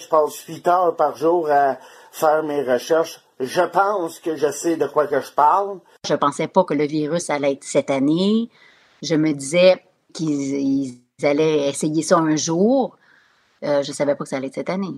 Je passe huit heures par jour à faire mes recherches. Je pense que je sais de quoi que je parle. Je pensais pas que le virus allait être cette année. Je me disais qu'ils allaient essayer ça un jour. Euh, je savais pas que ça allait être cette année.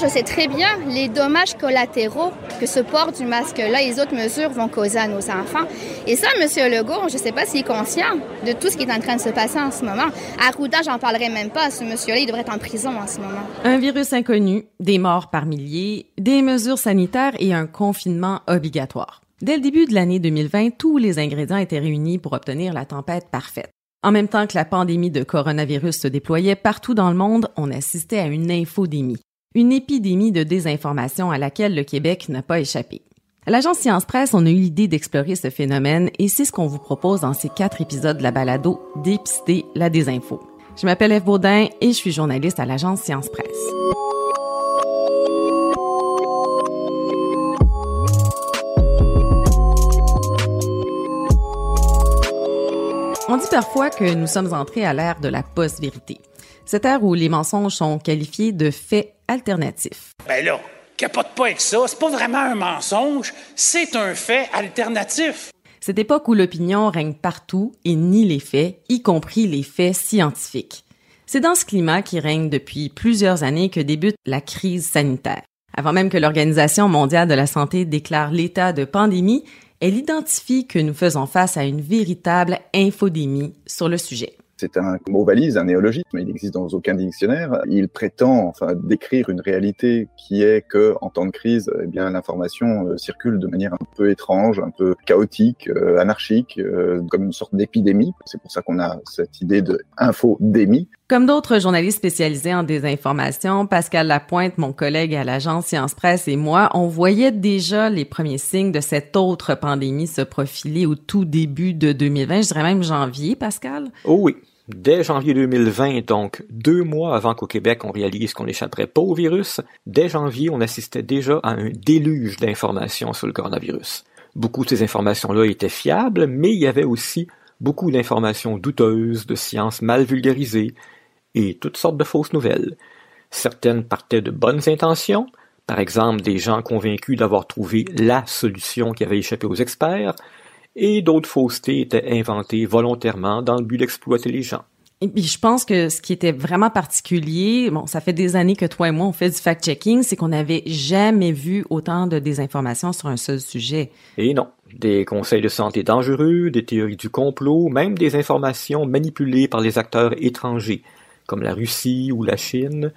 Je sais très bien les dommages collatéraux que ce port du masque-là et les autres mesures vont causer à nos enfants. Et ça, M. Legault, je ne sais pas s'il est conscient de tout ce qui est en train de se passer en ce moment. Arruda, j'en parlerai même pas. Ce monsieur-là, il devrait être en prison en ce moment. Un virus inconnu, des morts par milliers, des mesures sanitaires et un confinement obligatoire. Dès le début de l'année 2020, tous les ingrédients étaient réunis pour obtenir la tempête parfaite. En même temps que la pandémie de coronavirus se déployait partout dans le monde, on assistait à une infodémie une épidémie de désinformation à laquelle le Québec n'a pas échappé. À l'agence Science Presse, on a eu l'idée d'explorer ce phénomène et c'est ce qu'on vous propose dans ces quatre épisodes de la balado Dépister la désinfo. Je m'appelle Eve Baudin et je suis journaliste à l'agence Science Presse. On dit parfois que nous sommes entrés à l'ère de la post-vérité. Cette ère où les mensonges sont qualifiés de faits alternatifs. Ben là, capote pas avec ça. C'est pas vraiment un mensonge, c'est un fait alternatif. Cette époque où l'opinion règne partout et nie les faits, y compris les faits scientifiques. C'est dans ce climat qui règne depuis plusieurs années que débute la crise sanitaire. Avant même que l'Organisation mondiale de la santé déclare l'état de pandémie, elle identifie que nous faisons face à une véritable infodémie sur le sujet. C'est un mot valise, un néologisme, il n'existe dans aucun dictionnaire. Il prétend enfin décrire une réalité qui est que en temps de crise, eh bien l'information euh, circule de manière un peu étrange, un peu chaotique, euh, anarchique, euh, comme une sorte d'épidémie. C'est pour ça qu'on a cette idée de infodémie. Comme d'autres journalistes spécialisés en désinformation, Pascal Lapointe, mon collègue à l'agence Science Presse et moi, on voyait déjà les premiers signes de cette autre pandémie se profiler au tout début de 2020, je dirais même janvier, Pascal. Oh oui. Dès janvier 2020, donc deux mois avant qu'au Québec on réalise qu'on n'échapperait pas au virus, dès janvier on assistait déjà à un déluge d'informations sur le coronavirus. Beaucoup de ces informations-là étaient fiables, mais il y avait aussi beaucoup d'informations douteuses, de sciences mal vulgarisées et toutes sortes de fausses nouvelles. Certaines partaient de bonnes intentions, par exemple des gens convaincus d'avoir trouvé la solution qui avait échappé aux experts, et d'autres faussetés étaient inventées volontairement dans le but d'exploiter les gens. Et puis je pense que ce qui était vraiment particulier, bon, ça fait des années que toi et moi on fait du fact-checking, c'est qu'on n'avait jamais vu autant de désinformations sur un seul sujet. Et non, des conseils de santé dangereux, des théories du complot, même des informations manipulées par les acteurs étrangers, comme la Russie ou la Chine,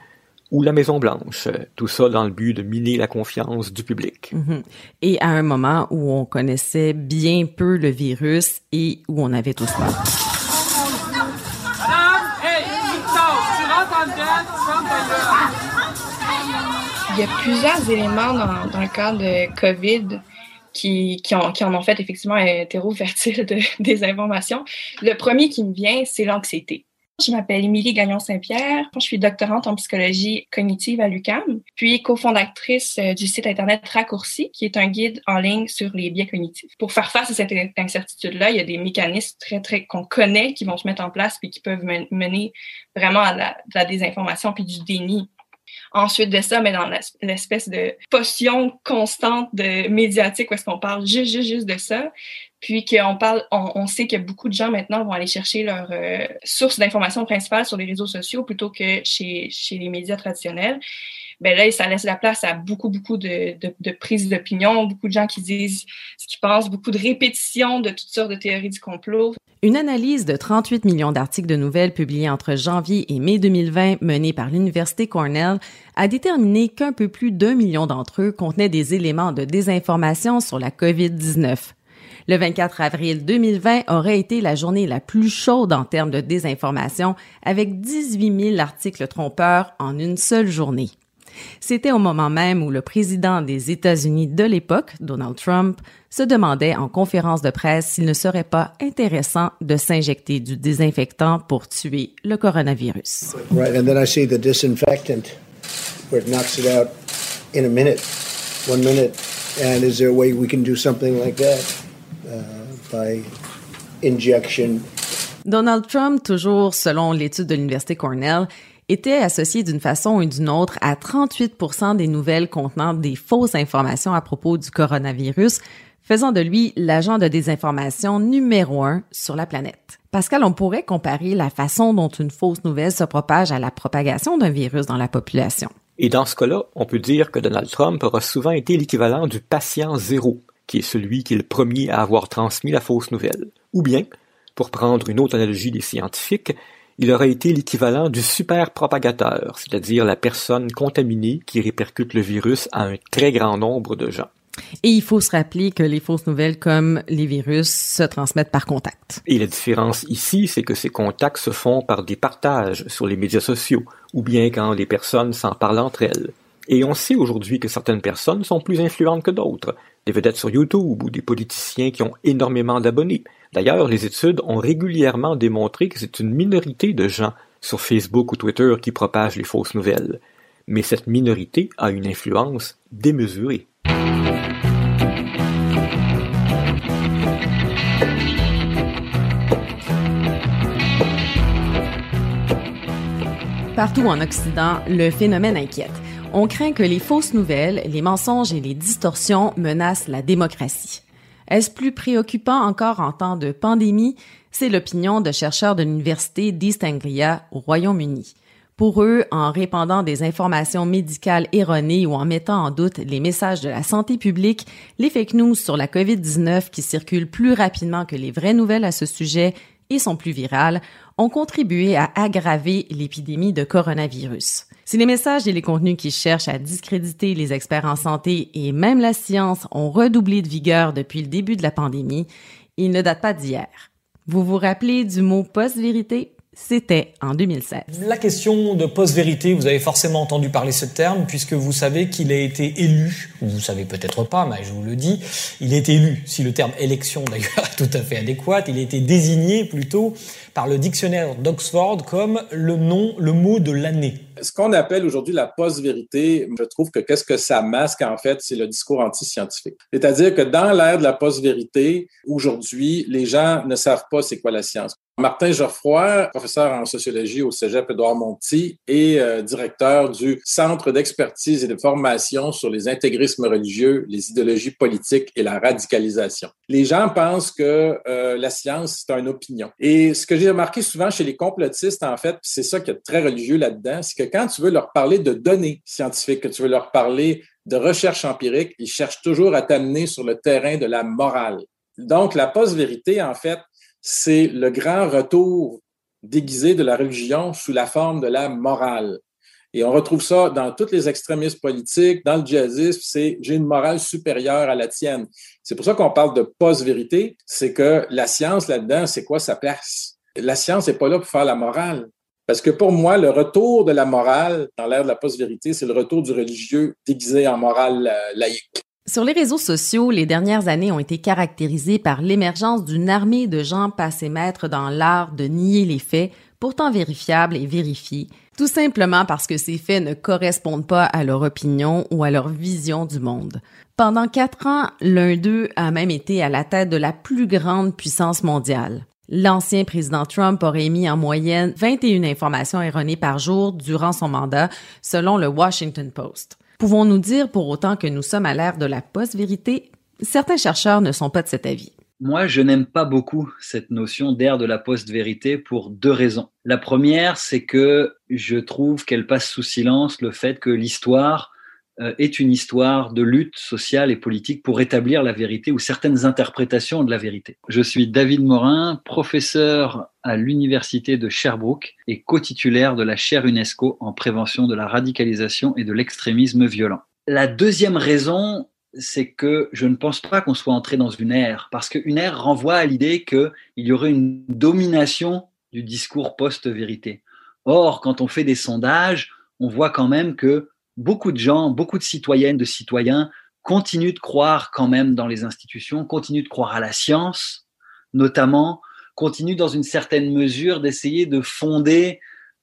ou la Maison Blanche. Tout ça dans le but de miner la confiance du public. Mhm. Et à un moment où on connaissait bien peu le virus et où on avait tous peur. Il y a plusieurs éléments dans, dans le cas de COVID qui, qui, ont, qui en ont fait effectivement un terreau fertile de, des informations. Le premier qui me vient, c'est l'anxiété. Je m'appelle Émilie Gagnon-Saint-Pierre. Je suis doctorante en psychologie cognitive à l'UQAM, puis cofondatrice euh, du site Internet Raccourci, qui est un guide en ligne sur les biais cognitifs. Pour faire face à cette incertitude-là, il y a des mécanismes très, très qu'on connaît qui vont se mettre en place puis qui peuvent mener vraiment à la, la désinformation puis du déni Ensuite de ça, mais dans l'espèce de potion constante de médiatique où est-ce qu'on parle juste, juste, juste de ça, puis qu'on parle, on, sait que beaucoup de gens maintenant vont aller chercher leur euh, source d'information principale sur les réseaux sociaux plutôt que chez, chez les médias traditionnels ben là, ça laisse la place à beaucoup, beaucoup de, de, de prises d'opinion, beaucoup de gens qui disent ce qu'ils pensent, beaucoup de répétitions de toutes sortes de théories du complot. Une analyse de 38 millions d'articles de nouvelles publiés entre janvier et mai 2020 menée par l'Université Cornell a déterminé qu'un peu plus d'un million d'entre eux contenaient des éléments de désinformation sur la COVID-19. Le 24 avril 2020 aurait été la journée la plus chaude en termes de désinformation, avec 18 000 articles trompeurs en une seule journée. C'était au moment même où le président des États-Unis de l'époque, Donald Trump, se demandait en conférence de presse s'il ne serait pas intéressant de s'injecter du désinfectant pour tuer le coronavirus. Right, and then I see the disinfectant where it knocks it out in a minute, one minute. And is there a way we can do something like that? By injection? Donald Trump, toujours selon l'étude de l'Université Cornell, était associé d'une façon ou d'une autre à 38% des nouvelles contenant des fausses informations à propos du coronavirus, faisant de lui l'agent de désinformation numéro un sur la planète. Pascal, on pourrait comparer la façon dont une fausse nouvelle se propage à la propagation d'un virus dans la population. Et dans ce cas-là, on peut dire que Donald Trump aura souvent été l'équivalent du patient zéro, qui est celui qui est le premier à avoir transmis la fausse nouvelle. Ou bien, pour prendre une autre analogie des scientifiques, il aurait été l'équivalent du super propagateur, c'est-à-dire la personne contaminée qui répercute le virus à un très grand nombre de gens. Et il faut se rappeler que les fausses nouvelles comme les virus se transmettent par contact. Et la différence ici, c'est que ces contacts se font par des partages sur les médias sociaux, ou bien quand les personnes s'en parlent entre elles. Et on sait aujourd'hui que certaines personnes sont plus influentes que d'autres, des vedettes sur YouTube ou des politiciens qui ont énormément d'abonnés. D'ailleurs, les études ont régulièrement démontré que c'est une minorité de gens sur Facebook ou Twitter qui propagent les fausses nouvelles. Mais cette minorité a une influence démesurée. Partout en Occident, le phénomène inquiète. On craint que les fausses nouvelles, les mensonges et les distorsions menacent la démocratie. Est-ce plus préoccupant encore en temps de pandémie? C'est l'opinion de chercheurs de l'Université d'East Anglia au Royaume-Uni. Pour eux, en répandant des informations médicales erronées ou en mettant en doute les messages de la santé publique, les fake news sur la COVID-19 qui circulent plus rapidement que les vraies nouvelles à ce sujet et sont plus virales, ont contribué à aggraver l'épidémie de coronavirus. Si les messages et les contenus qui cherchent à discréditer les experts en santé et même la science ont redoublé de vigueur depuis le début de la pandémie, ils ne datent pas d'hier. Vous vous rappelez du mot post-vérité? C'était en 2016. La question de post-vérité, vous avez forcément entendu parler ce terme, puisque vous savez qu'il a été élu, ou vous savez peut-être pas, mais je vous le dis, il a été élu, si le terme élection d'ailleurs est tout à fait adéquat, il a été désigné plutôt par le dictionnaire d'Oxford comme le nom, le mot de l'année. Ce qu'on appelle aujourd'hui la post-vérité, je trouve que qu'est-ce que ça masque en fait, c'est le discours anti-scientifique. C'est-à-dire que dans l'ère de la post-vérité, aujourd'hui, les gens ne savent pas c'est quoi la science. Martin Geoffroy, professeur en sociologie au Cégep Édouard-Monti et euh, directeur du Centre d'expertise et de formation sur les intégrismes religieux, les idéologies politiques et la radicalisation. Les gens pensent que euh, la science, c'est une opinion. Et ce que j'ai remarqué souvent chez les complotistes, en fait, c'est ça qui est très religieux là-dedans, c'est que quand tu veux leur parler de données scientifiques, que tu veux leur parler de recherche empirique, ils cherchent toujours à t'amener sur le terrain de la morale. Donc, la post-vérité, en fait, c'est le grand retour déguisé de la religion sous la forme de la morale. Et on retrouve ça dans tous les extrémistes politiques, dans le djihadisme, c'est j'ai une morale supérieure à la tienne. C'est pour ça qu'on parle de post-vérité, c'est que la science là-dedans, c'est quoi sa place? La science n'est pas là pour faire la morale. Parce que pour moi, le retour de la morale dans l'ère de la post-vérité, c'est le retour du religieux déguisé en morale euh, laïque. Sur les réseaux sociaux, les dernières années ont été caractérisées par l'émergence d'une armée de gens passés maîtres dans l'art de nier les faits, pourtant vérifiables et vérifiés, tout simplement parce que ces faits ne correspondent pas à leur opinion ou à leur vision du monde. Pendant quatre ans, l'un d'eux a même été à la tête de la plus grande puissance mondiale. L'ancien président Trump aurait émis en moyenne 21 informations erronées par jour durant son mandat, selon le Washington Post. Pouvons-nous dire pour autant que nous sommes à l'ère de la post-vérité? Certains chercheurs ne sont pas de cet avis. Moi, je n'aime pas beaucoup cette notion d'ère de la post-vérité pour deux raisons. La première, c'est que je trouve qu'elle passe sous silence le fait que l'histoire est une histoire de lutte sociale et politique pour établir la vérité ou certaines interprétations de la vérité. Je suis David Morin, professeur à l'université de Sherbrooke et co-titulaire de la chaire UNESCO en prévention de la radicalisation et de l'extrémisme violent. La deuxième raison, c'est que je ne pense pas qu'on soit entré dans une ère, parce qu'une ère renvoie à l'idée qu'il y aurait une domination du discours post-vérité. Or, quand on fait des sondages, on voit quand même que beaucoup de gens, beaucoup de citoyennes, de citoyens continuent de croire quand même dans les institutions, continuent de croire à la science, notamment, continuent dans une certaine mesure d'essayer de fonder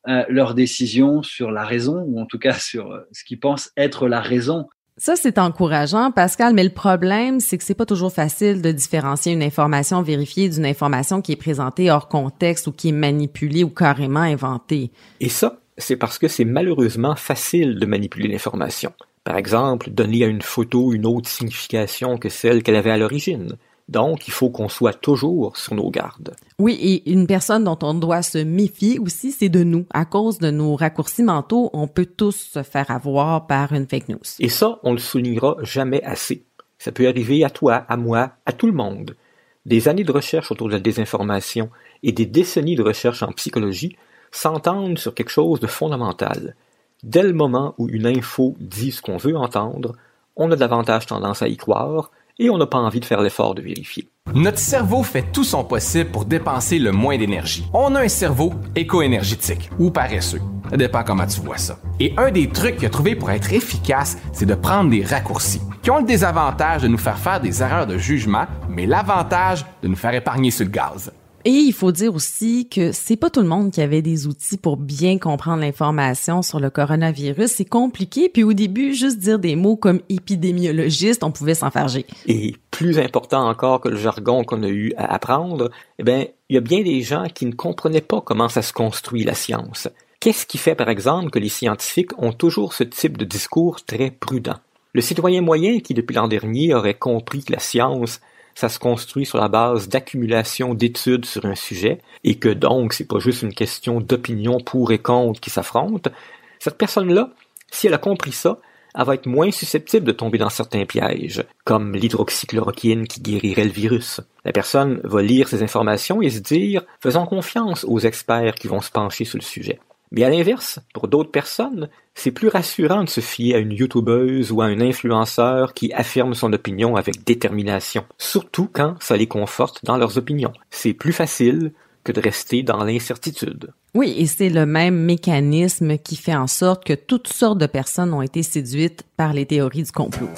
euh, leurs décisions sur la raison, ou en tout cas sur euh, ce qu'ils pensent être la raison. Ça, c'est encourageant, Pascal, mais le problème, c'est que c'est pas toujours facile de différencier une information vérifiée d'une information qui est présentée hors contexte ou qui est manipulée ou carrément inventée. Et ça, c'est parce que c'est malheureusement facile de manipuler l'information. Par exemple, donner à une photo une autre signification que celle qu'elle avait à l'origine. Donc, il faut qu'on soit toujours sur nos gardes. Oui, et une personne dont on doit se méfier aussi, c'est de nous. À cause de nos raccourcis mentaux, on peut tous se faire avoir par une fake news. Et ça, on le soulignera jamais assez. Ça peut arriver à toi, à moi, à tout le monde. Des années de recherche autour de la désinformation et des décennies de recherche en psychologie s'entendent sur quelque chose de fondamental. Dès le moment où une info dit ce qu'on veut entendre, on a davantage tendance à y croire et on n'a pas envie de faire l'effort de vérifier. Notre cerveau fait tout son possible pour dépenser le moins d'énergie. On a un cerveau éco-énergétique ou paresseux. Ça dépend comment tu vois ça. Et un des trucs qu'il a trouvé pour être efficace, c'est de prendre des raccourcis, qui ont le désavantage de nous faire faire des erreurs de jugement, mais l'avantage de nous faire épargner sur le gaz. Et il faut dire aussi que c'est pas tout le monde qui avait des outils pour bien comprendre l'information sur le coronavirus. C'est compliqué. Puis au début, juste dire des mots comme épidémiologiste, on pouvait s'enfarger. Et plus important encore que le jargon qu'on a eu à apprendre, eh bien, il y a bien des gens qui ne comprenaient pas comment ça se construit la science. Qu'est-ce qui fait, par exemple, que les scientifiques ont toujours ce type de discours très prudent? Le citoyen moyen qui, depuis l'an dernier, aurait compris que la science, ça se construit sur la base d'accumulation d'études sur un sujet, et que donc c'est pas juste une question d'opinion pour et contre qui s'affrontent, cette personne-là, si elle a compris ça, elle va être moins susceptible de tomber dans certains pièges, comme l'hydroxychloroquine qui guérirait le virus. La personne va lire ces informations et se dire faisons confiance aux experts qui vont se pencher sur le sujet. Mais à l'inverse, pour d'autres personnes, c'est plus rassurant de se fier à une youtubeuse ou à un influenceur qui affirme son opinion avec détermination, surtout quand ça les conforte dans leurs opinions. C'est plus facile que de rester dans l'incertitude. Oui, et c'est le même mécanisme qui fait en sorte que toutes sortes de personnes ont été séduites par les théories du complot.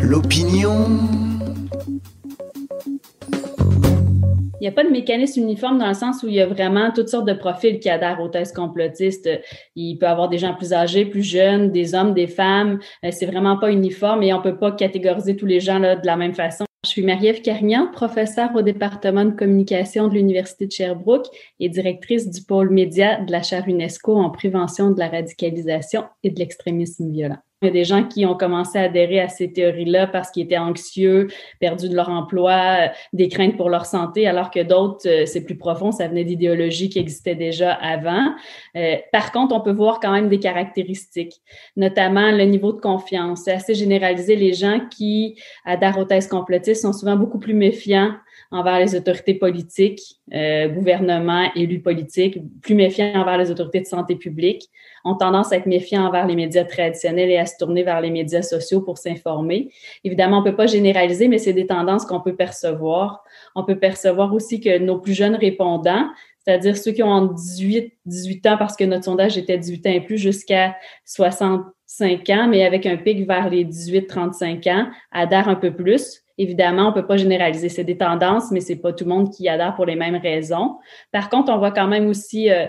L'opinion n'y a pas de mécanisme uniforme dans le sens où il y a vraiment toutes sortes de profils qui adhèrent aux thèses complotistes. Il peut y avoir des gens plus âgés, plus jeunes, des hommes, des femmes. Euh, c'est vraiment pas uniforme et on peut pas catégoriser tous les gens de la même façon. Je suis Marie-Ève Carignan, professeure au département de communication de l'Université de Sherbrooke et directrice du pôle média de la chaire UNESCO en prévention de la radicalisation et de l'extrémisme violent. Il y a des gens qui ont commencé à adhérer à ces théories-là parce qu'ils étaient anxieux, perdus de leur emploi, euh, des craintes pour leur santé, alors que d'autres, euh, c'est plus profond, ça venait d'idéologies qui existaient déjà avant. Euh, par contre, on peut voir quand même des caractéristiques, notamment le niveau de confiance. C'est assez généralisé. Les gens qui adhèrent aux thèses complotistes sont souvent beaucoup plus méfiants envers les autorités politiques, euh, gouvernements, élus politiques, plus méfiants envers les autorités de santé publique, ont tendance à être méfiants envers les médias traditionnels et à se tourner vers les médias sociaux pour s'informer. Évidemment, on peut pas généraliser, mais c'est des tendances qu'on peut percevoir. On peut percevoir aussi que nos plus jeunes répondants, c'est-à-dire ceux qui ont 18, 18 ans, parce que notre sondage était 18 ans et plus, jusqu'à 65 ans, mais avec un pic vers les 18-35 ans, adhèrent un peu plus. Évidemment, on peut pas généraliser. C'est des tendances, mais c'est pas tout le monde qui adhère pour les mêmes raisons. Par contre, on voit quand même aussi euh,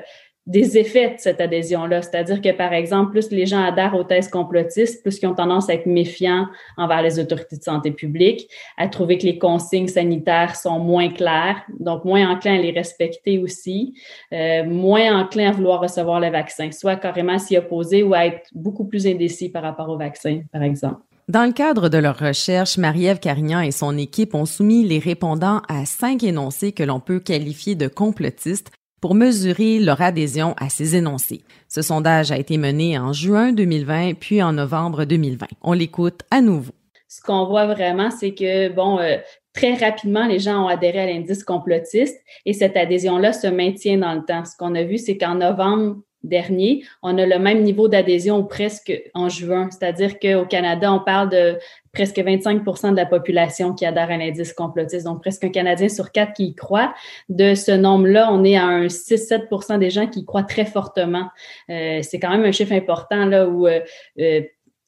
des effets de cette adhésion-là. C'est-à-dire que, par exemple, plus les gens adhèrent aux thèses complotistes, plus ils ont tendance à être méfiants envers les autorités de santé publique, à trouver que les consignes sanitaires sont moins claires, donc moins enclins à les respecter aussi, euh, moins enclins à vouloir recevoir le vaccin, soit carrément s'y opposer ou à être beaucoup plus indécis par rapport au vaccin, par exemple. Dans le cadre de leur recherche, Marie-Ève Carignan et son équipe ont soumis les répondants à cinq énoncés que l'on peut qualifier de complotistes pour mesurer leur adhésion à ces énoncés. Ce sondage a été mené en juin 2020 puis en novembre 2020. On l'écoute à nouveau. Ce qu'on voit vraiment, c'est que, bon, euh, très rapidement, les gens ont adhéré à l'indice complotiste et cette adhésion-là se maintient dans le temps. Ce qu'on a vu, c'est qu'en novembre dernier, on a le même niveau d'adhésion presque en juin. C'est-à-dire qu'au Canada, on parle de presque 25% de la population qui adhère à l'indice complotiste, donc presque un Canadien sur quatre qui y croit. De ce nombre-là, on est à un 6-7% des gens qui y croient très fortement. Euh, c'est quand même un chiffre important là où euh,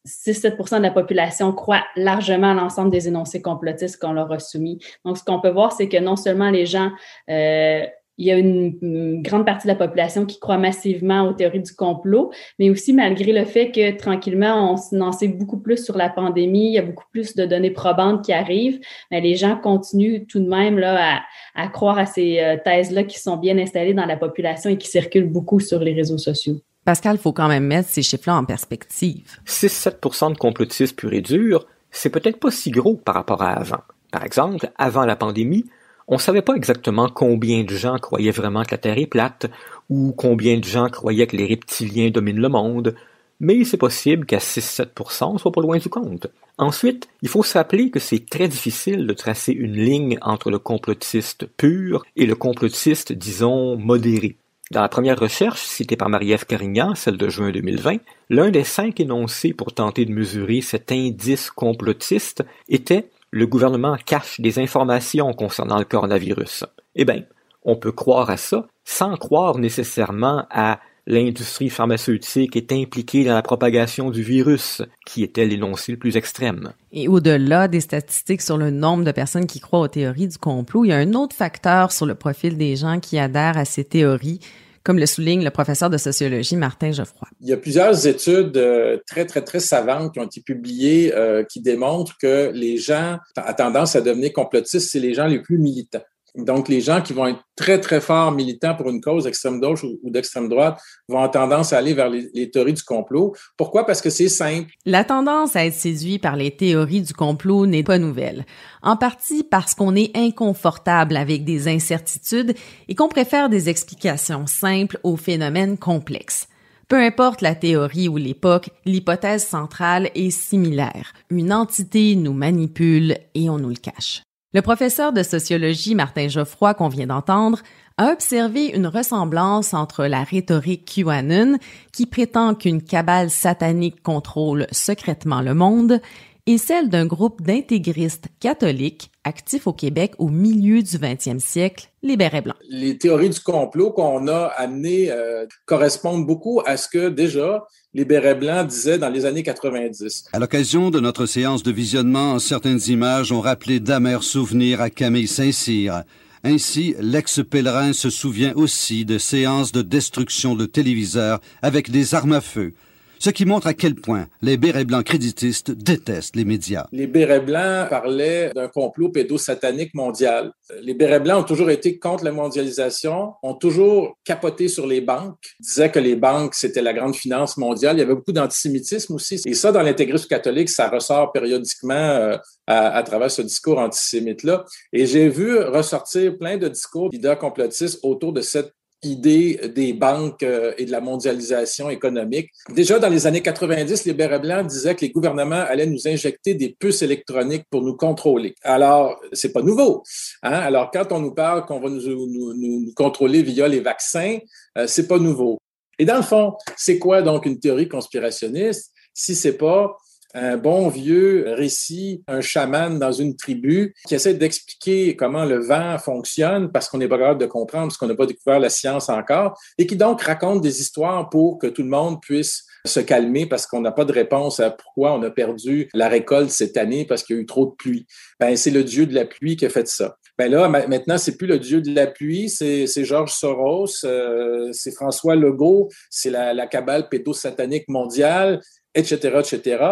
6-7% euh, de la population croit largement à l'ensemble des énoncés complotistes qu'on leur a soumis. Donc, ce qu'on peut voir, c'est que non seulement les gens euh, il y a une, grande partie de la population qui croit massivement aux théories du complot, mais aussi malgré le fait que tranquillement, on en sait beaucoup plus sur la pandémie, il y a beaucoup plus de données probantes qui arrivent, mais les gens continuent tout de même là, à, croire à ces euh, thèses-là qui sont bien installées dans la population et qui circulent beaucoup sur les réseaux sociaux. Pascal, il faut quand même mettre ces chiffres-là en perspective. 6-7 de complotistes purs et durs, c'est peut-être pas si gros par rapport à avant. Par exemple, avant la pandémie, on ne savait pas exactement combien de gens croyaient vraiment que la Terre est plate, ou combien de gens croyaient que les reptiliens dominent le monde, mais c'est possible qu'à 6-7% on soit pas loin du compte. Ensuite, il faut se rappeler que c'est très difficile de tracer une ligne entre le complotiste pur et le complotiste, disons, modéré. Dans la première recherche, citée par Marie-Ève Carignan, celle de juin 2020, l'un des cinq énoncés pour tenter de mesurer cet indice complotiste était le gouvernement cache des informations concernant le coronavirus. Eh bien, on peut croire à ça sans croire nécessairement à l'industrie pharmaceutique est impliquée dans la propagation du virus, qui était l'énoncé le plus extrême. Et au-delà des statistiques sur le nombre de personnes qui croient aux théories du complot, il y a un autre facteur sur le profil des gens qui adhèrent à ces théories, comme le souligne le professeur de sociologie Martin Geoffroy. Il y a plusieurs études euh, très, très, très savantes qui ont été publiées euh, qui démontrent que les gens ont tendance à devenir complotistes, c'est les gens les plus militants. Donc, les gens qui vont être très, très forts militants pour une cause extrême gauche ou, d'extrême droite vont avoir tendance à aller vers les, théories du complot. Pourquoi? Parce que c'est simple. La tendance à être séduit par les théories du complot n'est pas nouvelle. En partie parce qu'on est inconfortable avec des incertitudes et qu'on préfère des explications simples aux phénomènes complexes. Peu importe la théorie ou l'époque, l'hypothèse centrale est similaire. Une entité nous manipule et on nous le cache. Le professeur de sociologie Martin Geoffroy qu'on vient d'entendre a observé une ressemblance entre la rhétorique QAnon, qui prétend qu'une cabale satanique contrôle secrètement le monde, et celle d'un groupe d'intégristes catholiques actifs au Québec au milieu du 20e siècle, les bérets blancs. Les théories du complot qu'on a amenées euh, correspondent beaucoup à ce que déjà les bérets blancs disaient dans les années 90. À l'occasion de notre séance de visionnement, certaines images ont rappelé d'amers souvenirs à Camille Saint-Cyr. Ainsi, l'ex-pèlerin se souvient aussi de séances de destruction de téléviseurs avec des armes à feu, ce qui montre à quel point les bérets blancs créditistes détestent les médias. Les bérets blancs parlaient d'un complot pédosatanique mondial. Les bérets blancs ont toujours été contre la mondialisation, ont toujours capoté sur les banques, disaient que les banques, c'était la grande finance mondiale. Il y avait beaucoup d'antisémitisme aussi. Et ça, dans l'intégrisme catholique, ça ressort périodiquement euh, à, à, travers ce discours antisémite-là. Et j'ai vu ressortir plein de discours d'idées complotistes autour de cette idée des banques euh, et de la mondialisation économique. Déjà dans les années 90, les bérets blancs disaient que les gouvernements allaient nous injecter des puces électroniques pour nous contrôler. Alors, c'est pas nouveau. Hein? Alors, quand on nous parle qu'on va nous, nous, nous, contrôler via les vaccins, euh, c'est pas nouveau. Et dans le fond, c'est quoi donc une théorie conspirationniste? Si c'est pas un bon vieux récit, un chaman dans une tribu qui essaie d'expliquer comment le vent fonctionne parce qu'on n'est pas capable de comprendre, parce qu'on n'a pas découvert la science encore, et qui donc raconte des histoires pour que tout le monde puisse se calmer parce qu'on n'a pas de réponse à pourquoi on a perdu la récolte cette année parce qu'il y a eu trop de pluie. Ben, c'est le dieu de la pluie qui a fait ça. Ben là, maintenant, c'est plus le dieu de la pluie, c'est Georges Soros, euh, c'est François Legault, c'est la, la cabale pédosatanique mondiale, etc., etc.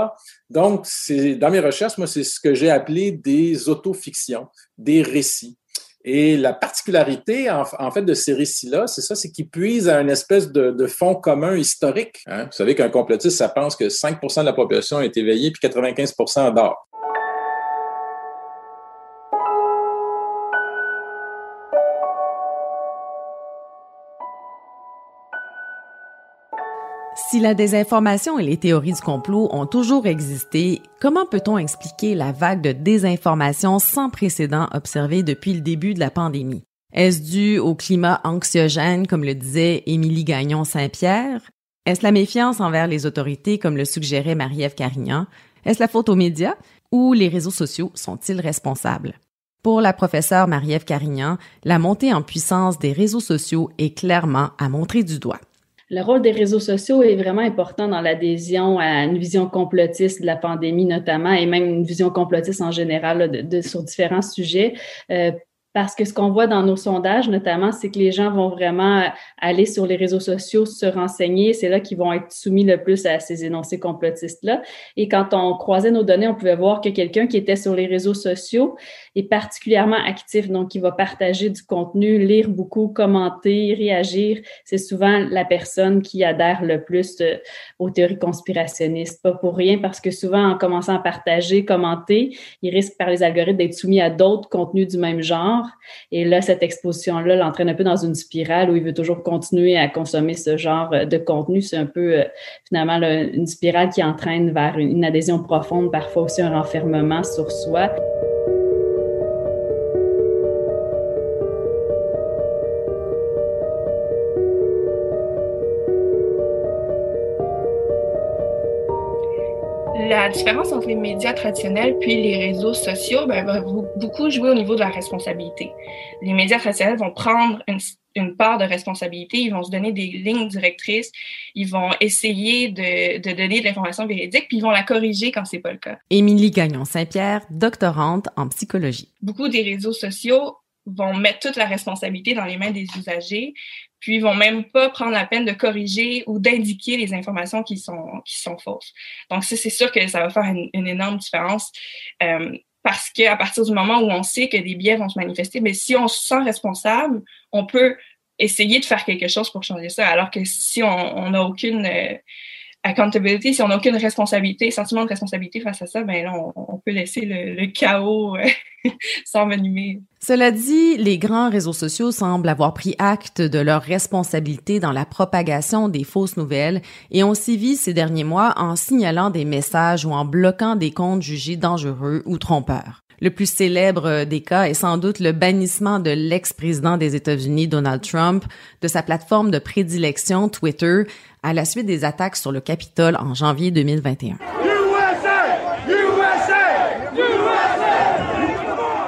Donc, dans mes recherches, moi, c'est ce que j'ai appelé des autofictions, des récits. Et la particularité, en, fait, de ces récits-là, c'est ça, c'est qu'ils puisent à une espèce de, fond commun historique. Hein. Vous savez qu'un complotiste, ça pense que 5% de la population est éveillée, puis 95% dort. Si la désinformation et les théories du complot ont toujours existé, comment peut-on expliquer la vague de désinformation sans précédent observée depuis le début de la pandémie? Est-ce dû au climat anxiogène, comme le disait Émilie Gagnon-Saint-Pierre? Est-ce la méfiance envers les autorités, comme le suggérait Marie-Ève Carignan? Est-ce la faute aux médias? Ou les réseaux sociaux sont-ils responsables? Pour la professeure Marie-Ève Carignan, la montée en puissance des réseaux sociaux est clairement à montrer du doigt le rôle des réseaux sociaux est vraiment important dans l'adhésion à une vision complotiste de la pandémie notamment, et même une vision complotiste en général de, sur différents sujets. Euh, parce que ce qu'on voit dans nos sondages, notamment, c'est que les gens vont vraiment aller sur les réseaux sociaux, se renseigner. C'est là qu'ils vont être soumis le plus à ces énoncés complotistes-là. Et quand on croisait nos données, on pouvait voir que quelqu'un qui était sur les réseaux sociaux est particulièrement actif. Donc, il va partager du contenu, lire beaucoup, commenter, réagir. C'est souvent la personne qui adhère le plus euh, aux théories conspirationnistes. Pas pour rien, parce que souvent, en commençant à partager, commenter, il risque par les algorithmes d'être soumis à d'autres contenus du même genre et là, cette exposition-là l'entraîne un peu dans une spirale où il veut toujours continuer à consommer ce genre euh, de contenu. C'est un peu euh, finalement une spirale qui entraîne vers une adhésion profonde, parfois aussi un renfermement sur soi. La différence entre les médias traditionnels puis les réseaux sociaux ben, va beaucoup jouer au niveau de la responsabilité. Les médias traditionnels vont prendre une, une, part de responsabilité, ils vont se donner des lignes directrices, ils vont essayer de, de donner de l'information véridique, puis ils vont la corriger quand c'est pas le cas. Émilie Gagnon-Saint-Pierre, doctorante en psychologie. Beaucoup des réseaux sociaux vont mettre toute la responsabilité dans les mains des usagers, puis ils vont même pas prendre la peine de corriger ou d'indiquer les informations qui sont qui sont fausses. Donc ça, c'est sûr que ça va faire une, énorme différence euh, parce qu'à partir du moment où on sait que des biais vont se manifester, mais si on se sent responsable, on peut essayer de faire quelque chose pour changer ça. Alors que si on n'a aucune euh, accountability, si on n'a aucune responsabilité, sentiment de responsabilité face à ça, ben là, on, peut laisser le, chaos euh, s'envenimer. Cela dit, les grands réseaux sociaux semblent avoir pris acte de leur responsabilité dans la propagation des fausses nouvelles et ont sévi ces derniers mois en signalant des messages ou en bloquant des comptes jugés dangereux ou trompeurs. Le plus célèbre des cas est sans doute le bannissement de l'ex-président des États-Unis, Donald Trump, de sa plateforme de prédilection Twitter à la suite des attaques sur le Capitole en janvier 2021.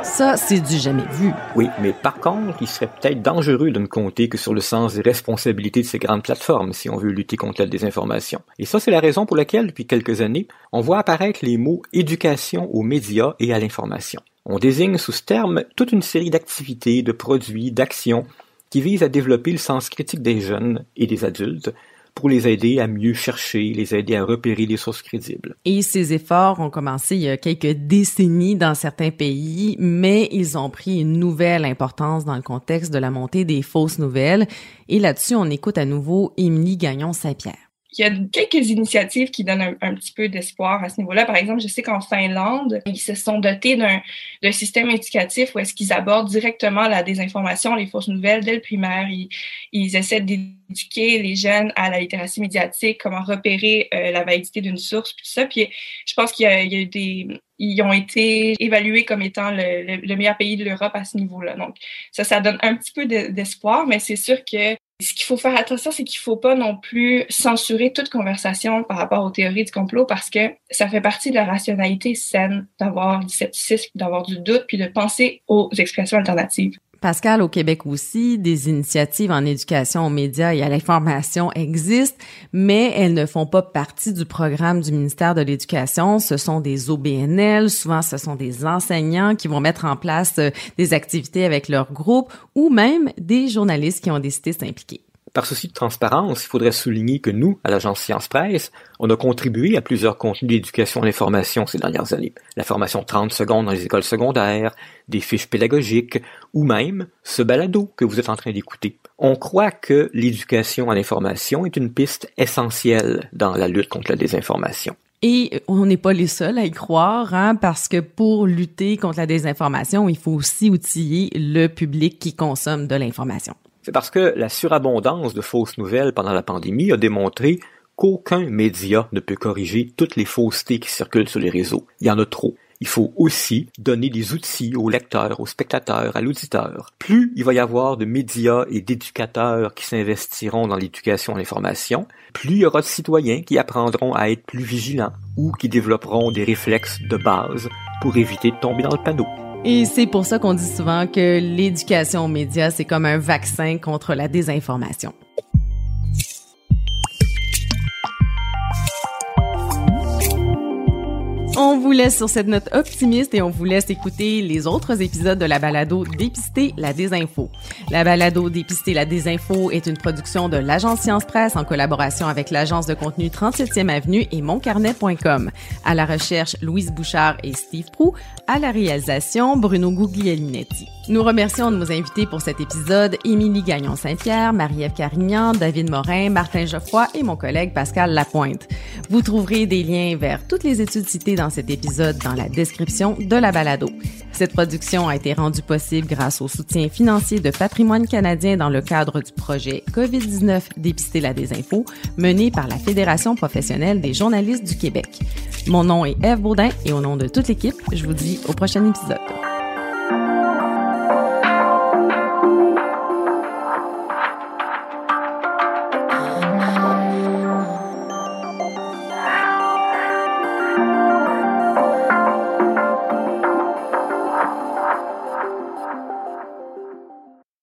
Ça, c'est du jamais vu. Oui, mais par contre, il serait peut-être dangereux de ne compter que sur le sens des responsabilités de ces grandes plateformes si on veut lutter contre la désinformation. Et ça, c'est la raison pour laquelle, depuis quelques années, on voit apparaître les mots éducation aux médias et à l'information. On désigne sous ce terme toute une série d'activités, de produits, d'actions qui visent à développer le sens critique des jeunes et des adultes pour les aider à mieux chercher, les aider à repérer des sources crédibles. Et ces efforts ont commencé il y a quelques décennies dans certains pays, mais ils ont pris une nouvelle importance dans le contexte de la montée des fausses nouvelles. Et là-dessus, on écoute à nouveau Émilie Gagnon-Saint-Pierre il y a quelques initiatives qui donnent un, petit peu d'espoir à ce niveau-là. Par exemple, je sais qu'en Finlande, ils se sont dotés d'un système éducatif où est-ce qu'ils abordent directement la désinformation, les fausses nouvelles dès le primaire. Ils, ils essaient d'éduquer les jeunes à la littératie médiatique, comment repérer euh, la validité d'une source, tout ça. Puis je pense qu'il y, a eu des ils ont été évalués comme étant le, le, meilleur pays de l'Europe à ce niveau-là. Donc, ça, ça donne un petit peu d'espoir, mais c'est sûr que ce qu'il faut faire attention, c'est qu'il faut pas non plus censurer toute conversation par rapport aux théories du complot parce que ça fait partie de la rationalité saine d'avoir du scepticisme, d'avoir du doute, puis de penser aux expressions alternatives. Pascal, au Québec aussi, des initiatives en éducation aux médias et à l'information existent, mais elles ne font pas partie du programme du ministère de l'Éducation. Ce sont des OBNL, souvent ce sont des enseignants qui vont mettre en place euh, des activités avec leur groupe ou même des journalistes qui ont décidé de s'impliquer. Par souci de transparence, il faudrait souligner que nous, à l'agence Science Presse, on a contribué à plusieurs contenus d'éducation à l'information ces dernières années. La formation 30 secondes dans les écoles secondaires, des fiches pédagogiques, ou même ce balado que vous êtes en train d'écouter. On croit que l'éducation à l'information est une piste essentielle dans la lutte contre la désinformation. Et on n'est pas les seuls à y croire, hein, parce que pour lutter contre la désinformation, il faut aussi outiller le public qui consomme de l'information. C'est parce que la surabondance de fausses nouvelles pendant la pandémie a démontré qu'aucun média ne peut corriger toutes les faussetés qui circulent sur les réseaux. Il y en a trop. Il faut aussi donner des outils aux lecteurs, aux spectateurs, à l'auditeur. Plus il va y avoir de médias et d'éducateurs qui s'investiront dans l'éducation à l'information, plus il y aura de citoyens qui apprendront à être plus vigilants ou qui développeront des réflexes de base pour éviter de tomber dans le panneau. Et c'est pour ça qu'on dit souvent que l'éducation aux médias, c'est comme un vaccin contre la désinformation. On vous laisse sur cette note optimiste et on vous laisse écouter les autres épisodes de la balado Dépister la désinfo. La balado Dépister la désinfo est une production de l'agence Science Presse en collaboration avec l'agence de contenu 37e Avenue et moncarnet.com. À la recherche, Louise Bouchard et Steve Prou. À la réalisation, Bruno Guglielminetti. Nous remercions de nos invités pour cet épisode, Émilie Gagnon-Saint-Pierre, Marie-Ève Carignan, David Morin, Martin Geoffroy et mon collègue Pascal Lapointe. Vous trouverez des liens vers toutes les études citées cet épisode dans la description de la balado. Cette production a été rendue possible grâce au soutien financier de Patrimoine canadien dans le cadre du projet COVID-19 Dépister la désinfo mené par la Fédération professionnelle des journalistes du Québec. Mon nom est Eve Baudin et au nom de toute l'équipe, je vous dis au prochain épisode.